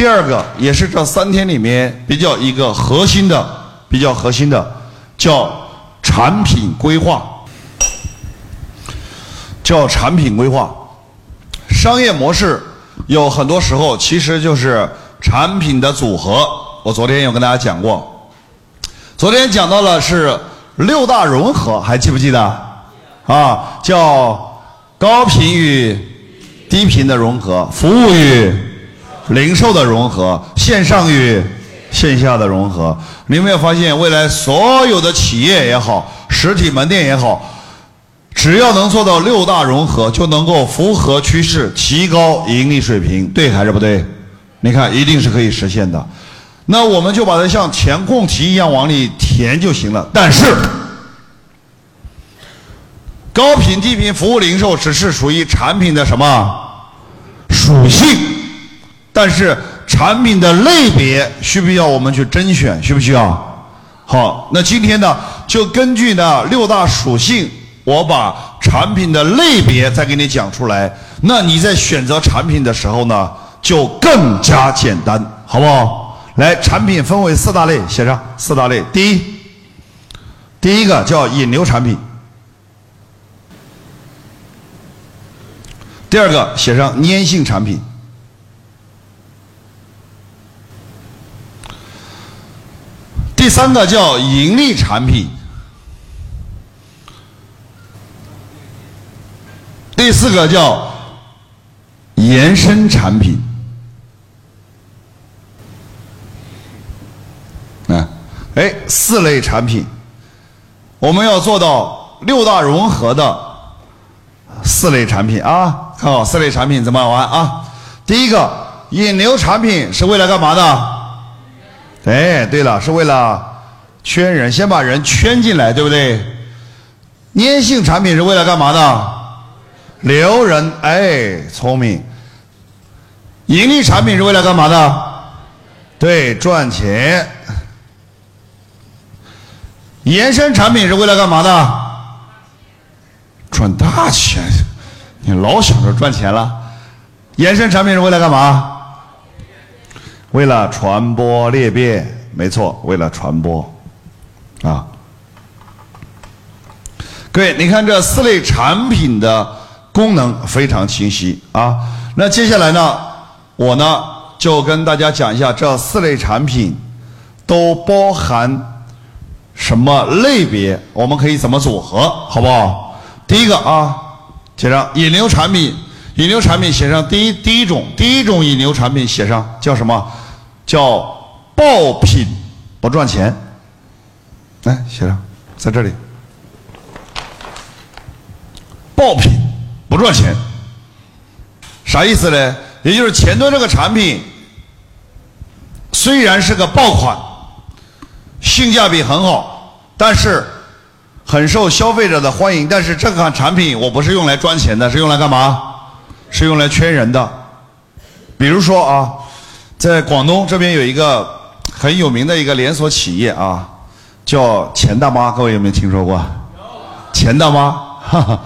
第二个也是这三天里面比较一个核心的、比较核心的，叫产品规划，叫产品规划。商业模式有很多时候其实就是产品的组合。我昨天有跟大家讲过，昨天讲到了是六大融合，还记不记得？啊，叫高频与低频的融合，服务与。零售的融合，线上与线下的融合，你有没有发现，未来所有的企业也好，实体门店也好，只要能做到六大融合，就能够符合趋势，提高盈利水平，对还是不对？你看，一定是可以实现的。那我们就把它像填空题一样往里填就行了。但是，高频、低频、服务、零售只是属于产品的什么属性？但是产品的类别需不需要我们去甄选？需不需要？好，那今天呢，就根据呢六大属性，我把产品的类别再给你讲出来。那你在选择产品的时候呢，就更加简单，好不好？来，产品分为四大类，写上四大类。第一，第一个叫引流产品；第二个写上粘性产品。第三个叫盈利产品，第四个叫延伸产品。啊，哎，四类产品，我们要做到六大融合的四类产品啊！看好四类产品怎么玩啊？第一个引流产品是为了干嘛的？哎，对了，是为了圈人，先把人圈进来，对不对？粘性产品是为了干嘛的？留人，哎，聪明。盈利产品是为了干嘛的？对，赚钱。延伸产品是为了干嘛的？赚大钱。你老想着赚钱了。延伸产品是为了干嘛？为了传播裂变，没错，为了传播，啊，各位，你看这四类产品的功能非常清晰啊。那接下来呢，我呢就跟大家讲一下这四类产品都包含什么类别，我们可以怎么组合，好不好？第一个啊，写上引流产品，引流产品写上第一第一种，第一种引流产品写上叫什么？叫爆品不赚钱，来写上，在这里。爆品不赚钱，啥意思呢？也就是前端这个产品虽然是个爆款，性价比很好，但是很受消费者的欢迎。但是这款产品我不是用来赚钱的，是用来干嘛？是用来圈人的。比如说啊。在广东这边有一个很有名的一个连锁企业啊，叫钱大妈，各位有没有听说过？钱大妈，哈哈，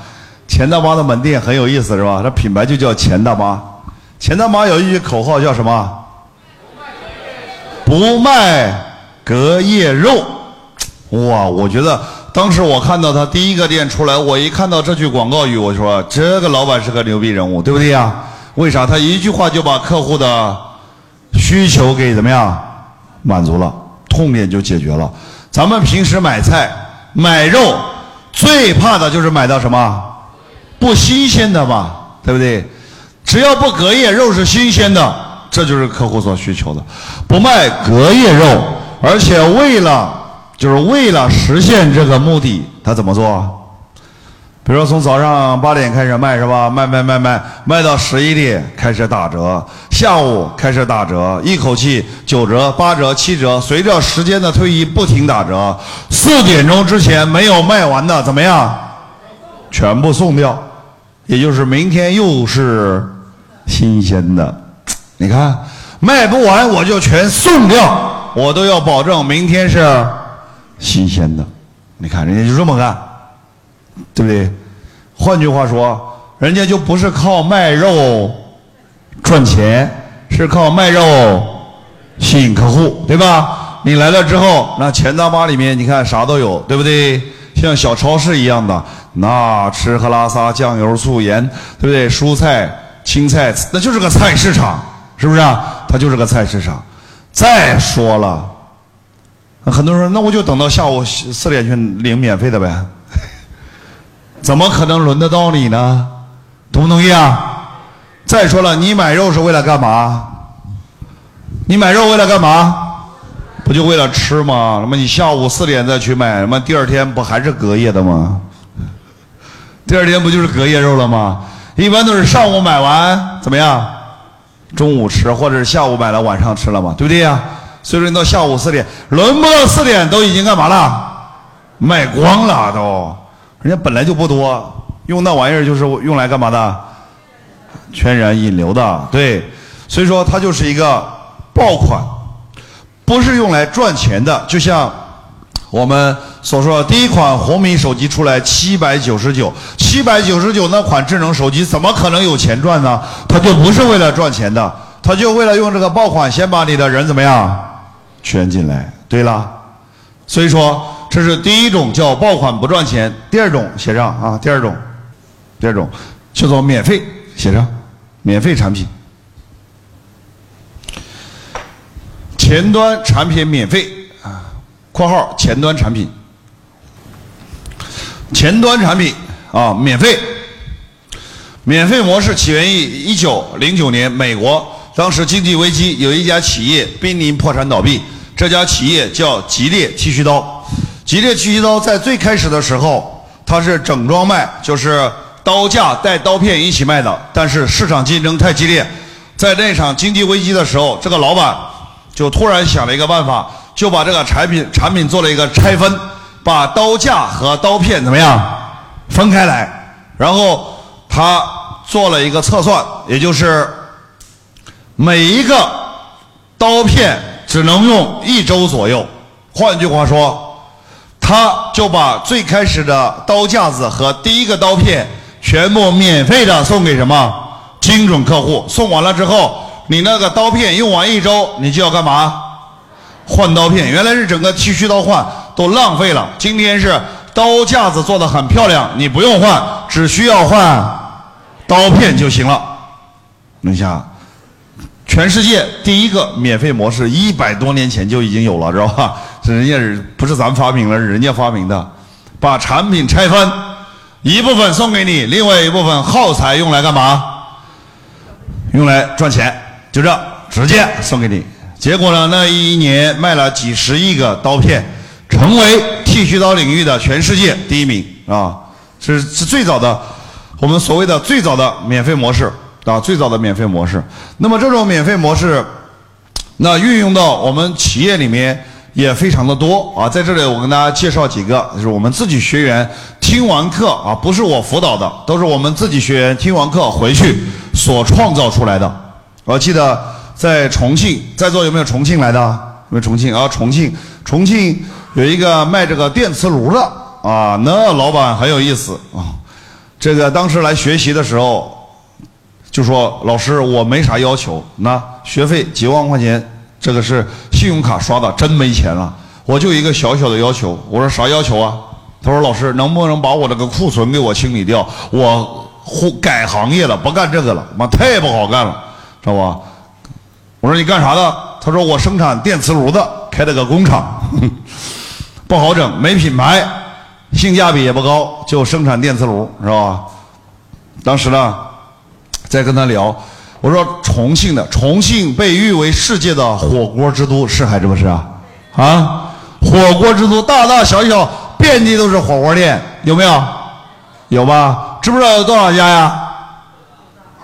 钱大妈的门店很有意思，是吧？它品牌就叫钱大妈。钱大妈有一句口号叫什么？不卖隔夜肉。哇，我觉得当时我看到他第一个店出来，我一看到这句广告语，我说这个老板是个牛逼人物，对不对呀？为啥？他一句话就把客户的。需求给怎么样满足了，痛点就解决了。咱们平时买菜买肉，最怕的就是买到什么不新鲜的吧，对不对？只要不隔夜，肉是新鲜的，这就是客户所需求的。不卖隔夜肉，而且为了就是为了实现这个目的，他怎么做？比如说从早上八点开始卖是吧？卖卖卖卖卖到十一点开始打折，下午开始打折，一口气九折、八折、七折，随着时间的推移不停打折。四点钟之前没有卖完的怎么样？全部送掉，也就是明天又是新鲜的。你看卖不完我就全送掉，我都要保证明天是新鲜的。你看人家就这么干。对不对？换句话说，人家就不是靠卖肉赚钱，是靠卖肉吸引客户，对吧？你来了之后，那钱大巴里面你看啥都有，对不对？像小超市一样的，那吃喝拉撒酱油醋盐，对不对？蔬菜青菜，那就是个菜市场，是不是啊？它就是个菜市场。再说了，很多人说，那我就等到下午四点去领免费的呗。怎么可能轮得到你呢？同不同意啊？再说了，你买肉是为了干嘛？你买肉为了干嘛？不就为了吃吗？那么你下午四点再去买，那么第二天不还是隔夜的吗？第二天不就是隔夜肉了吗？一般都是上午买完怎么样？中午吃，或者是下午买了晚上吃了嘛，对不对呀？所以说你到下午四点，轮不到四点都已经干嘛了？卖光了都。人家本来就不多，用那玩意儿就是用来干嘛的？渲染引流的，对，所以说它就是一个爆款，不是用来赚钱的。就像我们所说，第一款红米手机出来七百九十九，七百九十九那款智能手机怎么可能有钱赚呢？它就不是为了赚钱的，它就为了用这个爆款先把你的人怎么样圈进来。对了，所以说。这是第一种叫爆款不赚钱，第二种写上啊，第二种，第二种叫做免费写上，免费产品，前端产品免费啊，括号前端产品，前端产品啊免费，免费模式起源于一九零九年美国，当时经济危机，有一家企业濒临破产倒闭，这家企业叫吉列剃须刀。吉列剃须刀在最开始的时候，它是整装卖，就是刀架带刀片一起卖的。但是市场竞争太激烈，在那场经济危机的时候，这个老板就突然想了一个办法，就把这个产品产品做了一个拆分，把刀架和刀片怎么样分开来，然后他做了一个测算，也就是每一个刀片只能用一周左右。换句话说。他就把最开始的刀架子和第一个刀片全部免费的送给什么精准客户？送完了之后，你那个刀片用完一周，你就要干嘛？换刀片。原来是整个剃须刀换都浪费了，今天是刀架子做的很漂亮，你不用换，只需要换刀片就行了。你想，全世界第一个免费模式，一百多年前就已经有了，知道吧？是人家是不是咱发明了？是人家发明的，把产品拆分，一部分送给你，另外一部分耗材用来干嘛？用来赚钱，就这直接送给你。结果呢，那一年卖了几十亿个刀片，成为剃须刀领域的全世界第一名啊！是是最早的，我们所谓的最早的免费模式啊，最早的免费模式。那么这种免费模式，那运用到我们企业里面。也非常的多啊，在这里我跟大家介绍几个，就是我们自己学员听完课啊，不是我辅导的，都是我们自己学员听完课回去所创造出来的。我记得在重庆，在座有没有重庆来的？有没有重庆啊？重庆，重庆有一个卖这个电磁炉的啊，那老板很有意思啊。这个当时来学习的时候，就说老师我没啥要求，那学费几万块钱。这个是信用卡刷的，真没钱了。我就一个小小的要求，我说啥要求啊？他说老师能不能把我这个库存给我清理掉？我改行业了，不干这个了，妈太不好干了，知道吧？我说你干啥的？他说我生产电磁炉的，开了个工厂，不好整，没品牌，性价比也不高，就生产电磁炉，是吧？当时呢，在跟他聊。我说重庆的重庆被誉为世界的火锅之都，是还是不是啊？啊，火锅之都，大大小小遍地都是火锅店，有没有？有吧？知不知道有多少家呀？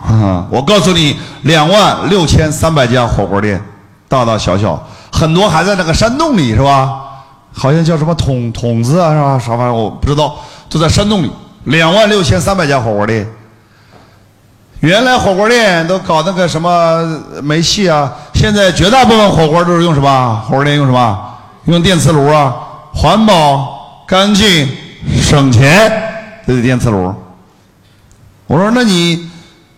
啊，我告诉你，两万六千三百家火锅店，大大小小，很多还在那个山洞里，是吧？好像叫什么筒筒子啊，是吧？啥玩意儿我不知道，都在山洞里，两万六千三百家火锅店。原来火锅店都搞那个什么煤气啊，现在绝大部分火锅都是用什么？火锅店用什么？用电磁炉啊，环保、干净、省钱，这是电磁炉。我说，那你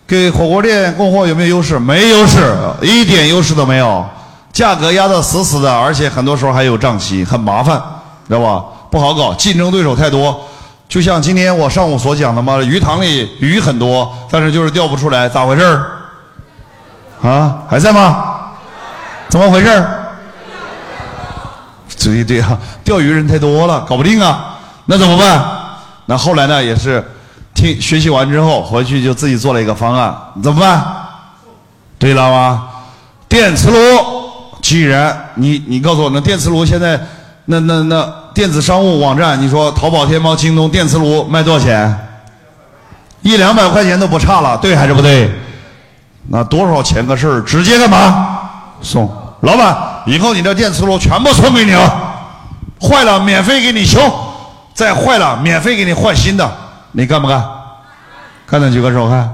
给火锅店供货有没有优势？没优势，一点优势都没有。价格压得死死的，而且很多时候还有账期，很麻烦，知道吧？不好搞，竞争对手太多。就像今天我上午所讲的嘛，鱼塘里鱼很多，但是就是钓不出来，咋回事儿？啊，还在吗？怎么回事儿？对对呀，钓鱼人太多了，搞不定啊。那怎么办？那后来呢，也是听学习完之后回去就自己做了一个方案，怎么办？对了吗？电磁炉。既然你你告诉我，那电磁炉现在，那那那电子商务网站，你说淘宝、天猫、京东电磁炉卖多少钱？一两百块钱都不差了，对还是不对？那多少钱个事儿？直接干嘛？送老板，以后你的电磁炉全部送给你了，坏了免费给你修，再坏了免费给你换新的，你干不干？干的举个手看，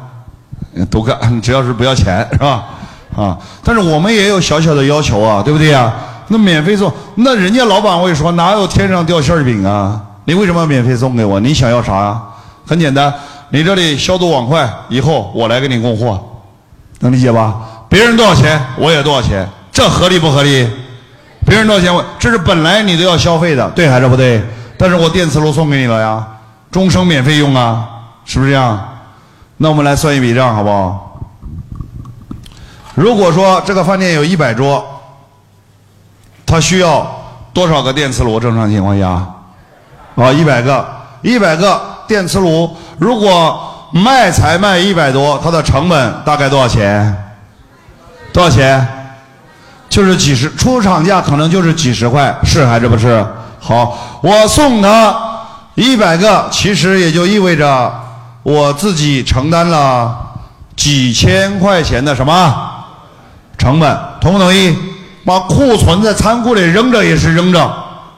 都干，只要是不要钱，是吧？啊！但是我们也有小小的要求啊，对不对呀？那免费送，那人家老板会说哪有天上掉馅饼啊？你为什么要免费送给我？你想要啥呀？很简单，你这里消毒碗筷，以后我来给你供货，能理解吧？别人多少钱，我也多少钱，这合理不合理？别人多少钱，我这是本来你都要消费的，对还是不对？但是我电磁炉送给你了呀，终生免费用啊，是不是这样？那我们来算一笔账，好不好？如果说这个饭店有一百桌，它需要多少个电磁炉？正常情况下，啊，一百个，一百个电磁炉。如果卖才卖一百多，它的成本大概多少钱？多少钱？就是几十，出厂价可能就是几十块，是还是不是？好，我送他一百个，其实也就意味着我自己承担了几千块钱的什么？成本同不同意？把库存在仓库里扔着也是扔着，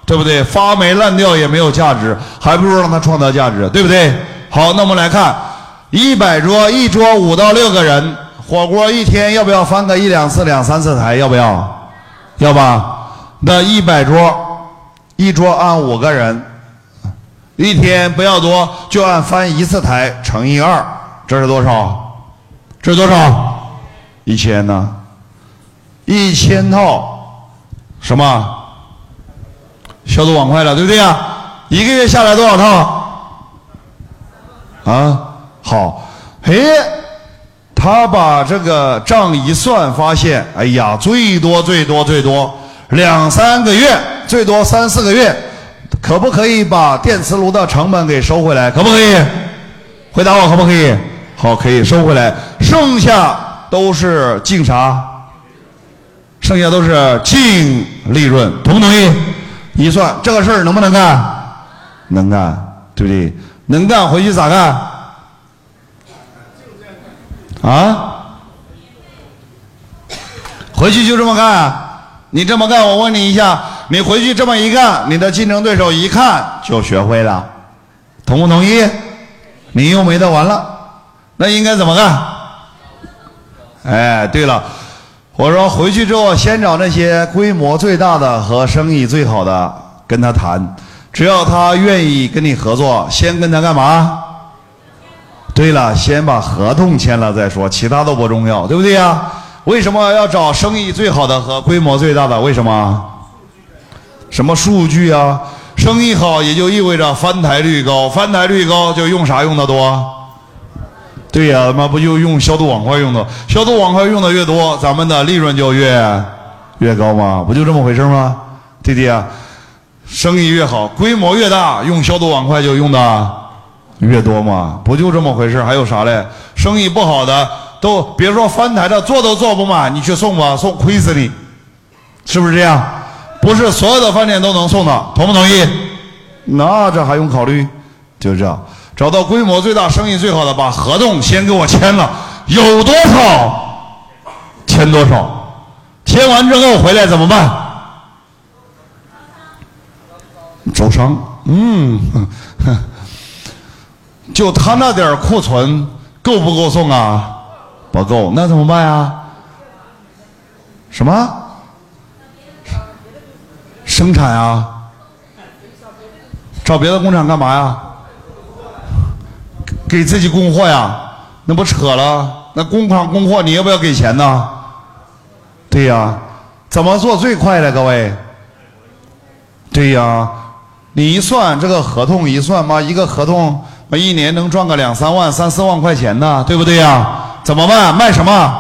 对不对？发霉烂掉也没有价值，还不如让它创造价值，对不对？好，那我们来看，一百桌，一桌五到六个人，火锅一天要不要翻个一两次、两三次台？要不要？要吧？那一百桌，一桌按五个人，一天不要多，就按翻一次台乘以二，这是多少？这是多少？一千呢？一千套什么消毒碗筷了，对不对呀？一个月下来多少套？啊，好，嘿，他把这个账一算，发现，哎呀，最多最多最多两三个月，最多三四个月，可不可以把电磁炉的成本给收回来？可不可以？回答我，可不可以？好，可以收回来，剩下都是净啥？剩下都是净利润，同不同意？一算这个事儿能不能干？能干，对不对？能干，回去咋干？啊？回去就这么干？你这么干，我问你一下，你回去这么一干，你的竞争对手一看就学会了，同不同意？你又没得玩了，那应该怎么干？哎，对了。我说回去之后，先找那些规模最大的和生意最好的跟他谈，只要他愿意跟你合作，先跟他干嘛？对了，先把合同签了再说，其他都不重要，对不对呀？为什么要找生意最好的和规模最大的？为什么？什么数据啊？生意好也就意味着翻台率高，翻台率高就用啥用的多？对呀，妈不就用消毒网筷用的？消毒网筷用的越多，咱们的利润就越越高吗？不就这么回事吗？弟弟啊，生意越好，规模越大，用消毒网筷就用的越多吗？不就这么回事？还有啥嘞？生意不好的都别说翻台的，做都做不满，你去送吧，送亏死你，是不是这样？不是所有的饭店都能送的，同不同意？那这还用考虑？就这样。找到规模最大、生意最好的，把合同先给我签了。有多少，签多少。签完之后回来怎么办？招商。嗯，就他那点库存够不够送啊？不够，那怎么办呀？什么？生产啊？找别的工厂干嘛呀？给自己供货呀？那不扯了？那工厂供货你要不要给钱呢？对呀，怎么做最快的？各位？对呀，你一算这个合同一算嘛，一个合同嘛一年能赚个两三万、三四万块钱呢，对不对呀？怎么办？卖什么？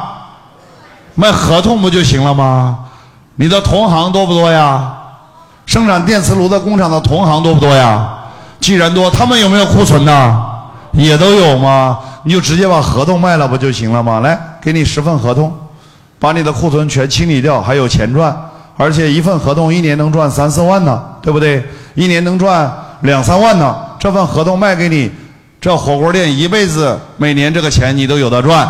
卖合同不就行了吗？你的同行多不多呀？生产电磁炉的工厂的同行多不多呀？既然多，他们有没有库存呢？也都有吗？你就直接把合同卖了不就行了吗？来，给你十份合同。把你的库存全清理掉，还有钱赚，而且一份合同一年能赚三四万呢，对不对？一年能赚两三万呢。这份合同卖给你，这火锅店一辈子每年这个钱你都有的赚。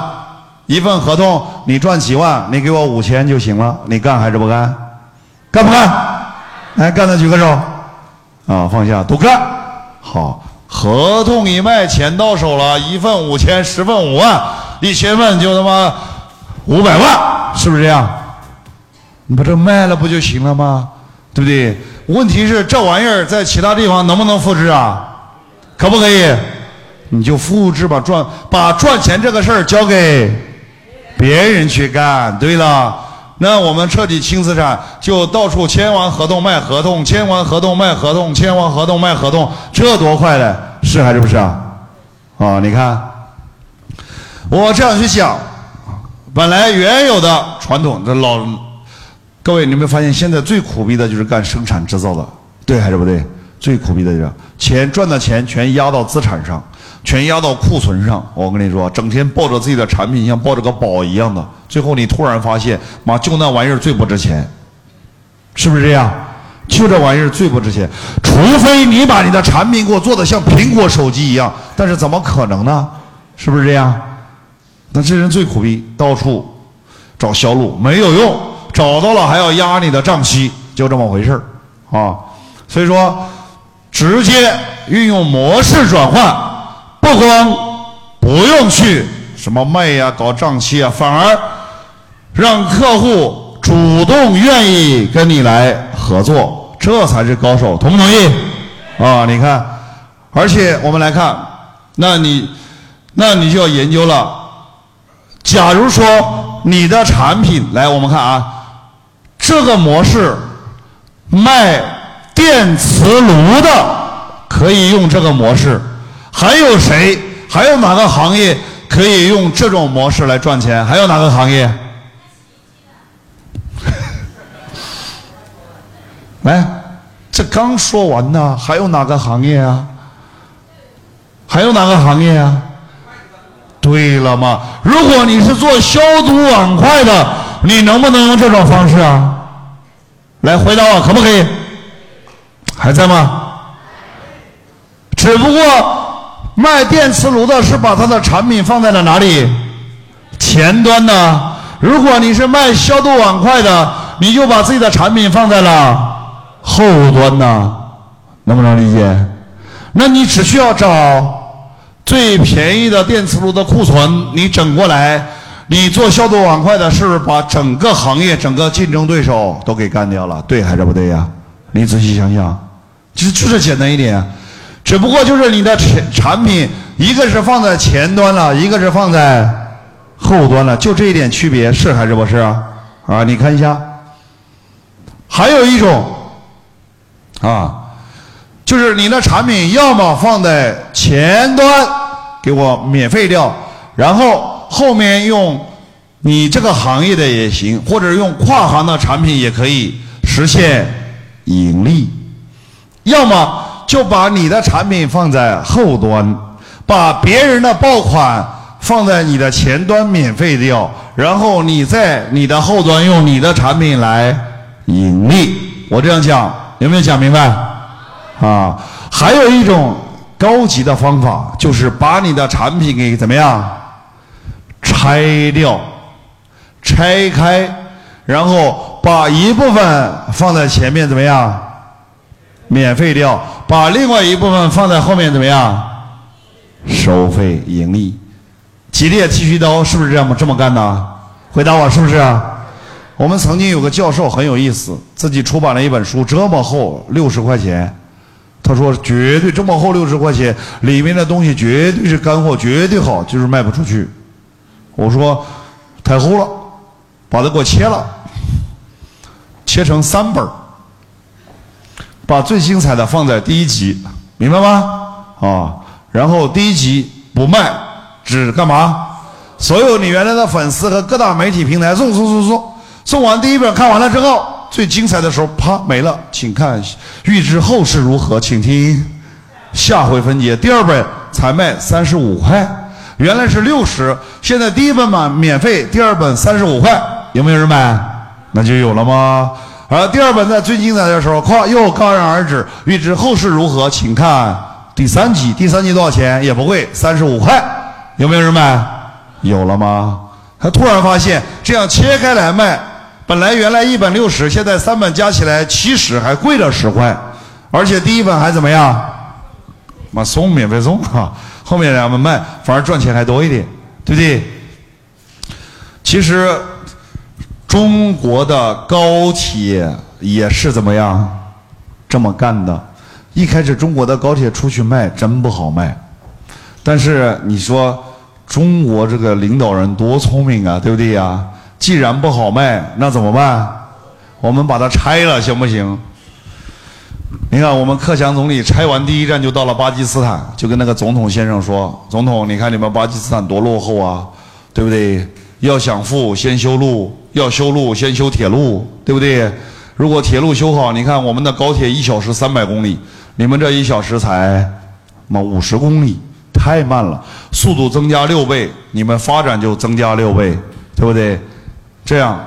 一份合同你赚几万，你给我五千就行了。你干还是不干？干不干？来，干的举个手。啊，放下，都干。好，合同一卖，钱到手了，一份五千，十份五万，一千份就他妈五百万。是不是这样？你把这卖了不就行了吗？对不对？问题是这玩意儿在其他地方能不能复制啊？可不可以？你就复制吧，赚把赚钱这个事儿交给别人去干。对了，那我们彻底清资产，就到处签完合同卖合同，签完合同卖合同，签完合同卖合同，这多快嘞！是还是不是啊？啊，你看，我这样去想。本来原有的传统，这老各位，你没发现现在最苦逼的就是干生产制造的，对还是不对？最苦逼的就是钱赚的钱全压到资产上，全压到库存上。我跟你说，整天抱着自己的产品像抱着个宝一样的，最后你突然发现，妈就那玩意儿最不值钱，是不是这样？就这玩意儿最不值钱，除非你把你的产品给我做的像苹果手机一样，但是怎么可能呢？是不是这样？那这人最苦逼，到处找销路没有用，找到了还要压你的账期，就这么回事儿啊。所以说，直接运用模式转换，不光不用去什么卖呀、搞账期啊，反而让客户主动愿意跟你来合作，这才是高手，同不同意？啊，你看，而且我们来看，那你那你就要研究了。假如说你的产品来，我们看啊，这个模式卖电磁炉的可以用这个模式，还有谁？还有哪个行业可以用这种模式来赚钱？还有哪个行业？来，这刚说完呢，还有哪个行业啊？还有哪个行业啊？对了嘛，如果你是做消毒碗筷的，你能不能用这种方式啊？来回答我，可不可以？还在吗？只不过卖电磁炉的是把他的产品放在了哪里？前端呢？如果你是卖消毒碗筷的，你就把自己的产品放在了后端呢？能不能理解？那你只需要找。最便宜的电磁炉的库存，你整过来，你做消毒碗筷的，是不是把整个行业、整个竞争对手都给干掉了？对还是不对呀？你仔细想想，其实就是简单一点，只不过就是你的产产品，一个是放在前端了，一个是放在后端了，就这一点区别，是还是不是啊？啊，你看一下，还有一种，啊。就是你的产品要么放在前端给我免费掉，然后后面用你这个行业的也行，或者用跨行的产品也可以实现盈利；要么就把你的产品放在后端，把别人的爆款放在你的前端免费掉，然后你在你的后端用你的产品来盈利。我这样讲有没有讲明白？啊，还有一种高级的方法，就是把你的产品给怎么样拆掉、拆开，然后把一部分放在前面怎么样免费掉，把另外一部分放在后面怎么样收费盈利。吉列剃须刀是不是这么这么干的？回答我是不是？我们曾经有个教授很有意思，自己出版了一本书，这么厚，六十块钱。他说：“绝对这么厚六十块钱，里面的东西绝对是干货，绝对好，就是卖不出去。我说太厚了，把它给我切了，切成三本儿把最精彩的放在第一集，明白吗？啊，然后第一集不卖，只干嘛？所有你原来的粉丝和各大媒体平台送送送送，送完第一本看完了之后，最精彩的时候啪没了，请看预知后事如何，请听下回分解。第二本才卖三十五块，原来是六十，现在第一本嘛免费，第二本三十五块，有没有人买？那就有了吗？而第二本在最精彩的时候，咵又戛然而止。预知后事如何，请看第三集。第三集多少钱？也不贵，三十五块。有没有人买？有了吗？他突然发现，这样切开来卖，本来原来一本六十，现在三本加起来七十，还贵了十块。而且第一本还怎么样？妈送免费送哈，后面两本卖反而赚钱还多一点，对不对？其实中国的高铁也是怎么样这么干的？一开始中国的高铁出去卖真不好卖，但是你说中国这个领导人多聪明啊，对不对呀？既然不好卖，那怎么办？我们把它拆了，行不行？你看，我们克强总理拆完第一站就到了巴基斯坦，就跟那个总统先生说：“总统，你看你们巴基斯坦多落后啊，对不对？要想富，先修路；要修路，先修铁路，对不对？如果铁路修好，你看我们的高铁一小时三百公里，你们这一小时才妈五十公里，太慢了。速度增加六倍，你们发展就增加六倍，对不对？这样。”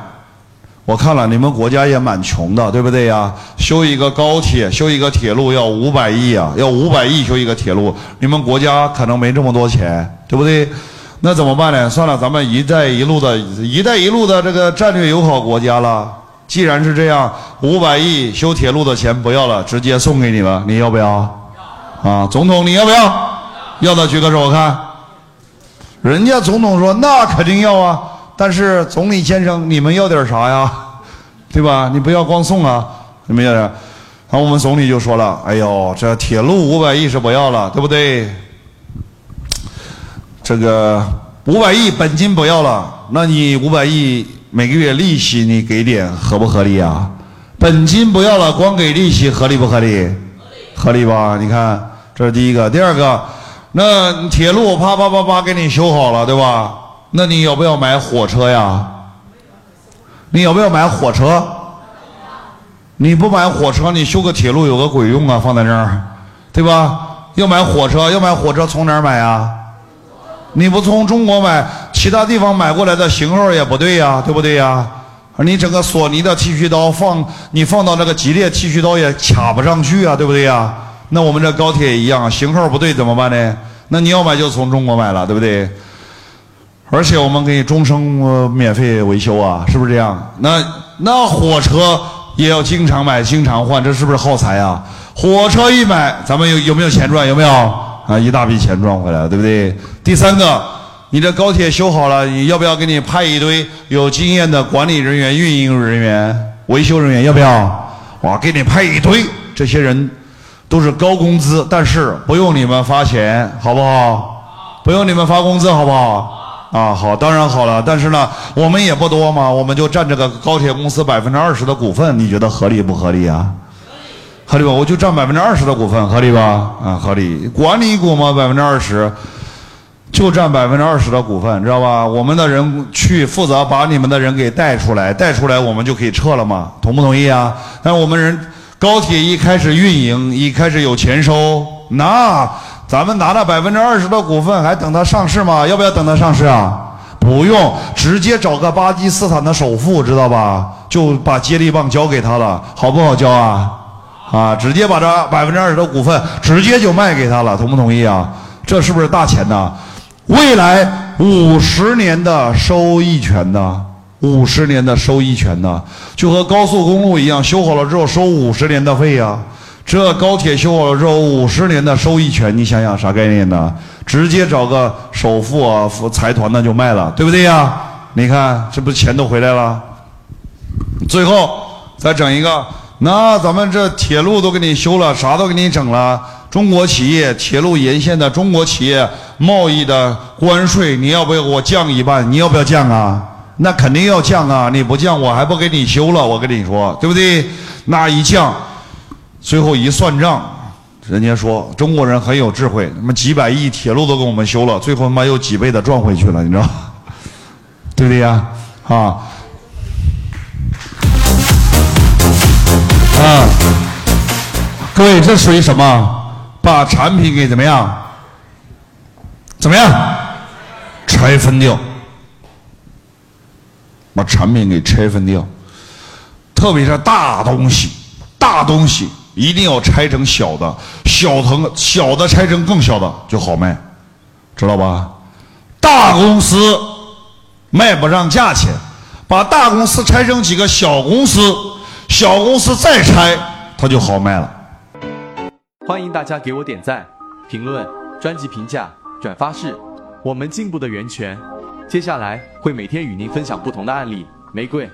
我看了，你们国家也蛮穷的，对不对呀？修一个高铁，修一个铁路要五百亿啊，要五百亿修一个铁路，你们国家可能没这么多钱，对不对？那怎么办呢？算了，咱们“一带一路”的“一带一路”的这个战略友好国家了。既然是这样，五百亿修铁路的钱不要了，直接送给你了，你要不要？啊，总统你要不要？要的举个手我看。人家总统说那肯定要啊。但是总理先生，你们要点啥呀？对吧？你不要光送啊！你们要点。然后我们总理就说了：“哎呦，这铁路五百亿是不要了，对不对？这个五百亿本金不要了，那你五百亿每个月利息你给点，合不合理啊？本金不要了，光给利息合理不合理？合理吧？你看，这是第一个。第二个，那铁路啪啪啪啪给你修好了，对吧？”那你要不要买火车呀？你要不要买火车？你不买火车，你修个铁路有个鬼用啊？放在这儿，对吧？要买火车，要买火车从哪儿买呀？你不从中国买，其他地方买过来的型号也不对呀，对不对呀？你整个索尼的剃须刀放，你放到那个吉列剃须刀也卡不上去啊，对不对呀？那我们这高铁一样，型号不对怎么办呢？那你要买就从中国买了，对不对？而且我们给你终生免费维修啊，是不是这样？那那火车也要经常买、经常换，这是不是耗材啊？火车一买，咱们有有没有钱赚？有没有啊？一大笔钱赚回来，对不对？第三个，你这高铁修好了，你要不要给你派一堆有经验的管理人员、运营人员、维修人员？要不要？我给你派一堆，这些人都是高工资，但是不用你们发钱，好不好？不用你们发工资，好不好？啊，好，当然好了，但是呢，我们也不多嘛，我们就占这个高铁公司百分之二十的股份，你觉得合理不合理啊？合理吧？我就占百分之二十的股份，合理吧？啊，合理。管理股嘛，百分之二十，就占百分之二十的股份，知道吧？我们的人去负责把你们的人给带出来，带出来我们就可以撤了嘛，同不同意啊？但我们人高铁一开始运营，一开始有钱收，那。咱们拿了百分之二十的股份，还等它上市吗？要不要等它上市啊？不用，直接找个巴基斯坦的首富，知道吧？就把接力棒交给他了，好不好交啊？啊，直接把这百分之二十的股份直接就卖给他了，同不同意啊？这是不是大钱呢？未来五十年的收益权呢？五十年的收益权呢？就和高速公路一样，修好了之后收五十年的费呀。这高铁修好了之后，五十年的收益权，你想想啥概念呢？直接找个首富啊，财团的就卖了，对不对呀？你看，这不钱都回来了。最后再整一个，那咱们这铁路都给你修了，啥都给你整了，中国企业铁路沿线的中国企业贸易的关税，你要不要给我降一半？你要不要降啊？那肯定要降啊！你不降，我还不给你修了。我跟你说，对不对？那一降，最后一算账，人家说中国人很有智慧，他妈几百亿铁路都给我们修了，最后他妈又几倍的赚回去了，你知道？对不对呀？啊啊！各位，这属于什么？把产品给怎么样？怎么样？拆分掉，把产品给拆分掉，特别是大东西，大东西一定要拆成小的，小成小的拆成更小的就好卖，知道吧？大公司卖不上价钱，把大公司拆成几个小公司，小公司再拆，它就好卖了。欢迎大家给我点赞、评论、专辑评价、转发是我们进步的源泉。接下来会每天与您分享不同的案例。玫瑰。